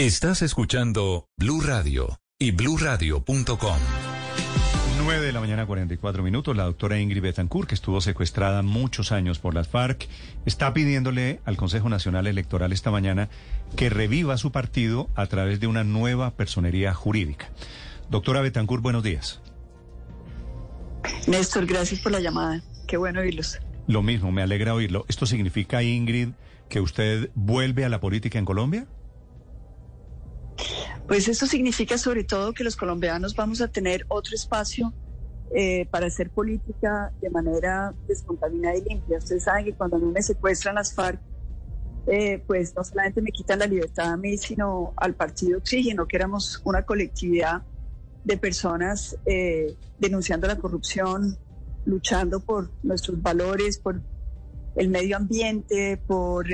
Estás escuchando Blue Radio y bluradio.com. 9 de la mañana, 44 minutos. La doctora Ingrid Betancourt, que estuvo secuestrada muchos años por las FARC, está pidiéndole al Consejo Nacional Electoral esta mañana que reviva su partido a través de una nueva personería jurídica. Doctora Betancourt, buenos días. Néstor, gracias por la llamada. Qué bueno oírlos. Lo mismo, me alegra oírlo. ¿Esto significa, Ingrid, que usted vuelve a la política en Colombia? Pues esto significa sobre todo que los colombianos vamos a tener otro espacio eh, para hacer política de manera descontaminada y limpia. Ustedes saben que cuando a mí me secuestran las FARC, eh, pues no solamente me quitan la libertad a mí, sino al partido Oxígeno, que éramos una colectividad de personas eh, denunciando la corrupción, luchando por nuestros valores, por el medio ambiente, por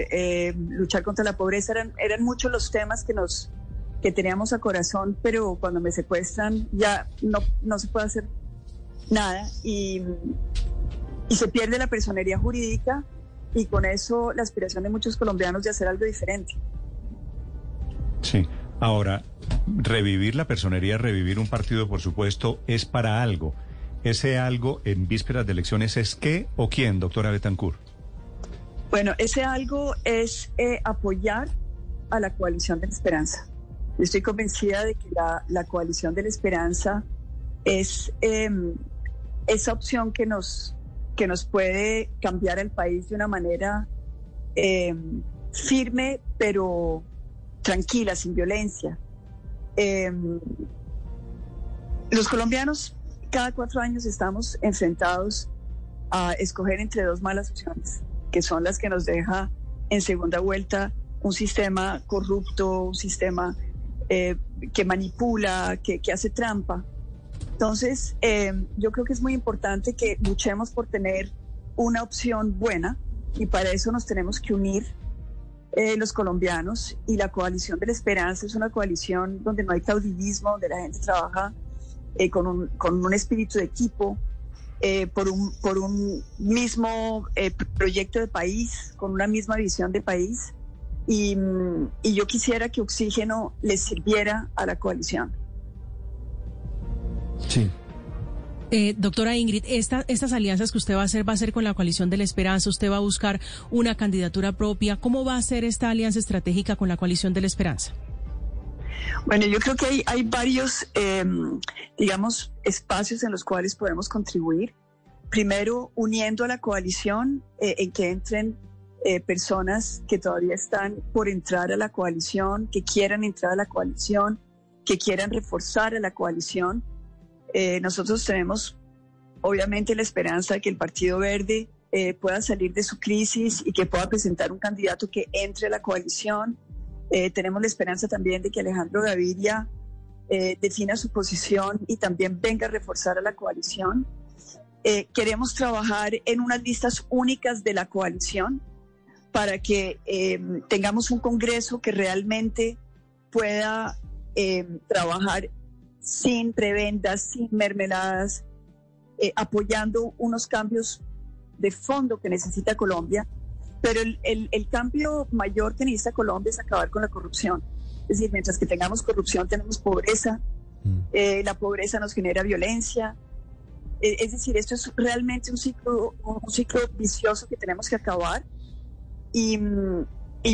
luchar contra la pobreza. Eran, eran muchos los temas que nos que teníamos a corazón, pero cuando me secuestran ya no, no se puede hacer nada y, y se pierde la personería jurídica y con eso la aspiración de muchos colombianos de hacer algo diferente. Sí, ahora, revivir la personería, revivir un partido, por supuesto, es para algo. Ese algo en vísperas de elecciones es qué o quién, doctora Betancourt. Bueno, ese algo es eh, apoyar a la coalición de la esperanza. Estoy convencida de que la, coalición de la esperanza es em, esa opción que nos, que nos puede cambiar el país de una manera em, firme, pero tranquila, sin violencia. Em, los colombianos cada cuatro años estamos enfrentados a escoger entre dos malas opciones, que son las que nos deja en segunda vuelta un sistema corrupto, un sistema eh, que manipula, que, hace trampa. Entonces, eh, yo creo que es muy importante que luchemos por tener una opción buena y para eso nos tenemos que unir eh, los colombianos y la coalición de la esperanza es una coalición donde no hay caudillismo, donde la gente trabaja con, un, con un espíritu de equipo, por, un, por un mismo proyecto de país, con una misma visión de país. Y, yo quisiera que Oxígeno le sirviera a la coalición. Sí. Eh, doctora Ingrid, estas alianzas que usted va a hacer va a ser con la coalición de la esperanza, usted va a buscar una candidatura propia. ¿Cómo va a ser esta alianza estratégica con la coalición de la esperanza? Bueno, yo creo que hay, hay varios, em, digamos, espacios en los cuales podemos contribuir. Primero, uniendo a la coalición eh, en que entren eh, personas que todavía están por entrar a la coalición, que quieran entrar a la coalición, que quieran reforzar a la coalición. Eh, nosotros tenemos obviamente la esperanza de que el Partido Verde eh, pueda salir de su crisis y que pueda presentar un candidato que entre a la coalición. tenemos la esperanza también de que Alejandro Gaviria defina su posición y también venga a reforzar a la coalición. queremos trabajar en unas listas únicas de la coalición para que em, tengamos un Congreso que realmente pueda em, trabajar sin prebendas, sin mermeladas, eh, apoyando unos cambios de fondo que necesita Colombia. Pero el, cambio mayor que necesita Colombia es acabar con la corrupción. Es decir, mientras que tengamos corrupción, tenemos pobreza. Mm. Eh, la pobreza nos genera violencia. Eh, es decir, esto es realmente un ciclo, un ciclo vicioso que tenemos que acabar y,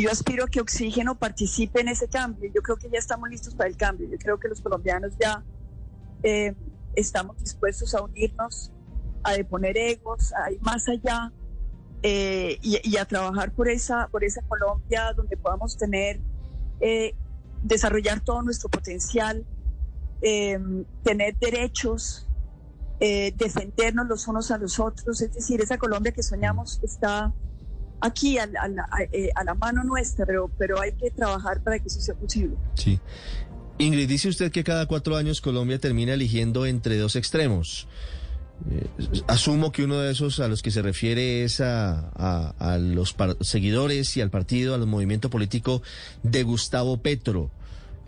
yo aspiro a que Oxígeno participe en ese cambio. Yo creo que ya estamos listos para el cambio. Yo creo que los colombianos ya eh, estamos dispuestos a unirnos, a deponer egos, a ir más allá eh, y, a trabajar por esa, por esa Colombia donde podamos tener, eh, desarrollar todo nuestro potencial, tener derechos, defendernos los unos a los otros. Es decir, esa Colombia que soñamos está aquí eh, a, la mano nuestra, pero, pero hay que trabajar para que eso sea posible. Sí. Ingrid, dice usted que cada cuatro años Colombia termina eligiendo entre dos extremos. Eh, asumo que uno de esos a los que se refiere es a, a los seguidores y al partido, al movimiento político de Gustavo Petro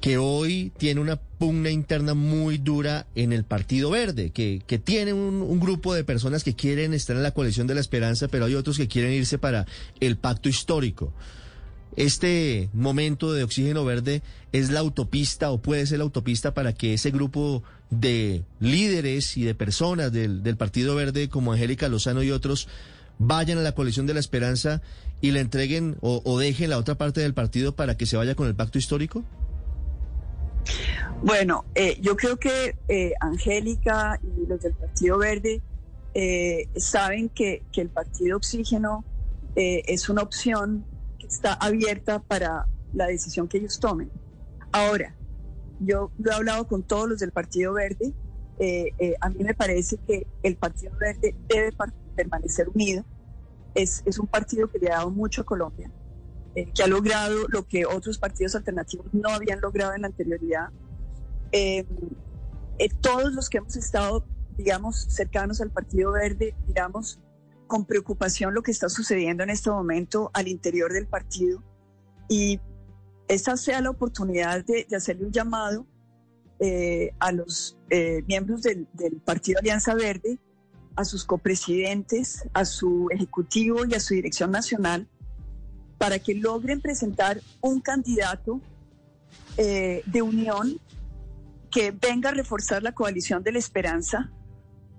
que hoy tiene una pugna interna muy dura en el Partido Verde, que, tiene un, grupo de personas que quieren estar en la coalición de la esperanza, pero hay otros que quieren irse para el pacto histórico. este momento de oxígeno verde es la autopista o puede ser la autopista para que ese grupo de líderes y de personas del, Partido Verde como Angélica Lozano y otros vayan a la coalición de la esperanza y le entreguen o dejen la otra parte del partido para que se vaya con el pacto histórico? Bueno, eh, yo creo que eh, Angélica y los del Partido Verde eh, saben que, que, el Partido Oxígeno es una opción que está abierta para la decisión que ellos tomen. Ahora, yo he hablado con todos los del Partido Verde. a mí me parece que el Partido Verde debe permanecer unido. Es, es un partido que le ha dado mucho a Colombia, que ha logrado lo que otros partidos alternativos no habían logrado en la anterioridad. Eh, eh, todos los que hemos estado, digamos, cercanos al Partido Verde, miramos con preocupación lo que está sucediendo en este momento al interior del partido. Y esta sea la oportunidad de, hacerle un llamado eh, a los miembros del, del, Partido Alianza Verde, a sus copresidentes, a su ejecutivo y a su dirección nacional, para que logren presentar un candidato de unión que venga a reforzar la coalición de la esperanza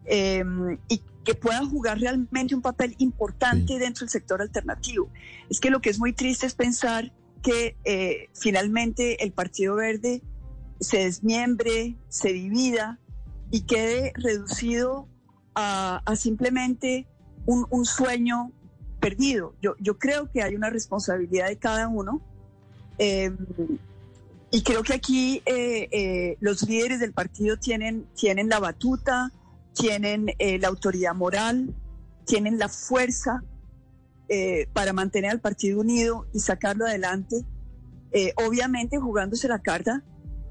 em, y que pueda jugar realmente un papel importante dentro del sector alternativo. Es que lo que es muy triste es pensar que eh, finalmente el Partido Verde se desmiembre, se divida y quede reducido a, simplemente un, sueño perdido. Yo, yo creo que hay una responsabilidad de cada uno. Eh, y creo que aquí eh, eh, los líderes del partido tienen, tienen la batuta, tienen eh, la autoridad moral, tienen la fuerza para mantener al partido unido y sacarlo adelante, obviamente jugándose la carta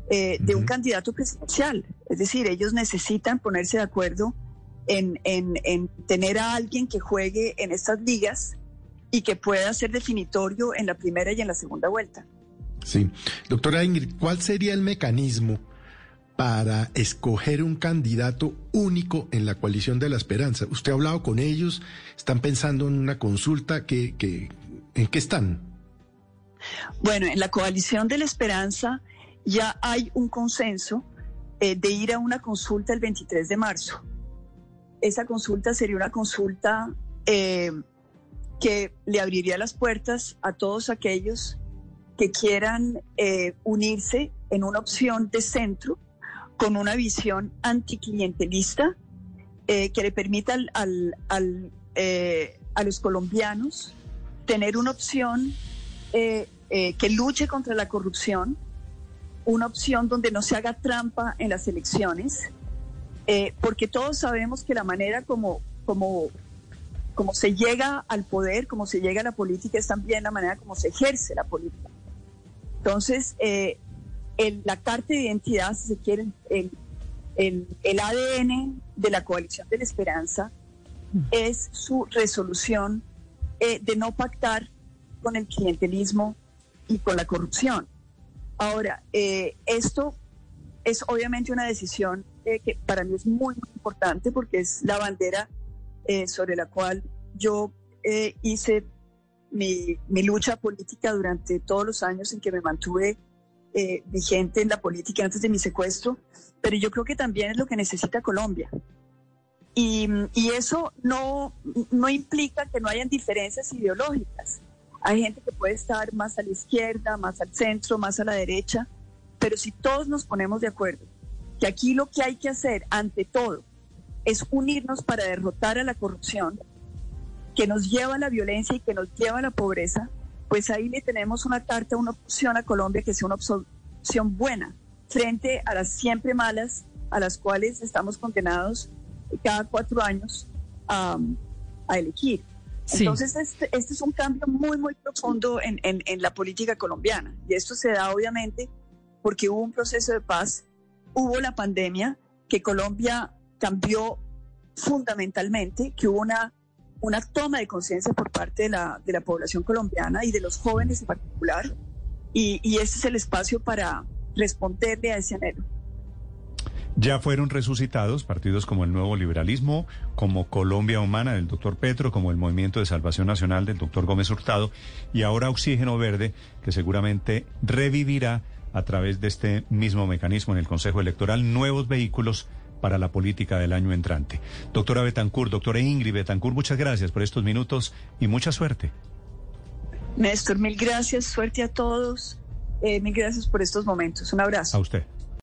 de un candidato presidencial. Es decir, ellos necesitan ponerse de acuerdo en, en, en tener a alguien que juegue en estas ligas y que pueda ser definitorio en la primera y en la segunda vuelta. Sí. Doctora Ingrid, ¿cuál sería el mecanismo para escoger un candidato único en la coalición de la esperanza? ¿Usted ha hablado con ellos? ¿Están pensando en una consulta? ¿En qué están? Bueno, en la coalición de la esperanza ya hay un consenso eh, de ir a una consulta el 23 de marzo. Esa consulta sería una consulta eh, que le abriría las puertas a todos aquellos que quieran eh, unirse en una opción de centro con una visión anticlientelista eh, que le permita al, eh, a los colombianos tener una opción que luche contra la corrupción, una opción donde no se haga trampa en las elecciones, porque todos sabemos que la manera como, como, como se llega al poder, como se llega a la política, es también la manera como se ejerce la política. Entonces, eh, la carta de identidad, si se quiere, el, el, ADN de la coalición de la esperanza es su resolución eh, de no pactar con el clientelismo y con la corrupción. Ahora, eh, esto es obviamente una decisión que para mí es muy, muy importante porque es la bandera sobre la cual yo hice mi, lucha política durante todos los años en que me mantuve eh, vigente en la política antes de mi secuestro, pero yo creo que también es lo que necesita Colombia. Y, eso no, no implica que no hayan diferencias ideológicas. Hay gente que puede estar más a la izquierda, más al centro, más a la derecha, pero si todos nos ponemos de acuerdo que aquí lo que hay que hacer ante todo es unirnos para derrotar a la corrupción, que nos lleva a la violencia y que nos lleva a la pobreza, pues ahí le tenemos una carta, una opción a Colombia que sea una opción buena frente a las siempre malas a las cuales estamos condenados cada cuatro años a elegir. Entonces, este, este, es un cambio muy, muy profundo en, en, la política colombiana. Y esto se da obviamente porque hubo un proceso de paz, hubo la pandemia, que Colombia cambió fundamentalmente, que hubo una una toma de conciencia por parte de la, de la, población colombiana y de los jóvenes en particular. Y, y ese es el espacio para responderle a ese anhelo. Ya fueron resucitados partidos como el Nuevo Liberalismo, como Colombia Humana del doctor Petro, como el Movimiento de Salvación Nacional del doctor Gómez Hurtado y ahora Oxígeno Verde, que seguramente revivirá a través de este mismo mecanismo en el Consejo Electoral nuevos vehículos para la política del año entrante. Doctora Betancourt, doctora Ingrid Betancourt, muchas gracias por estos minutos y mucha suerte. Néstor, mil gracias, suerte a todos. Eh, mil gracias por estos momentos. Un abrazo. A usted.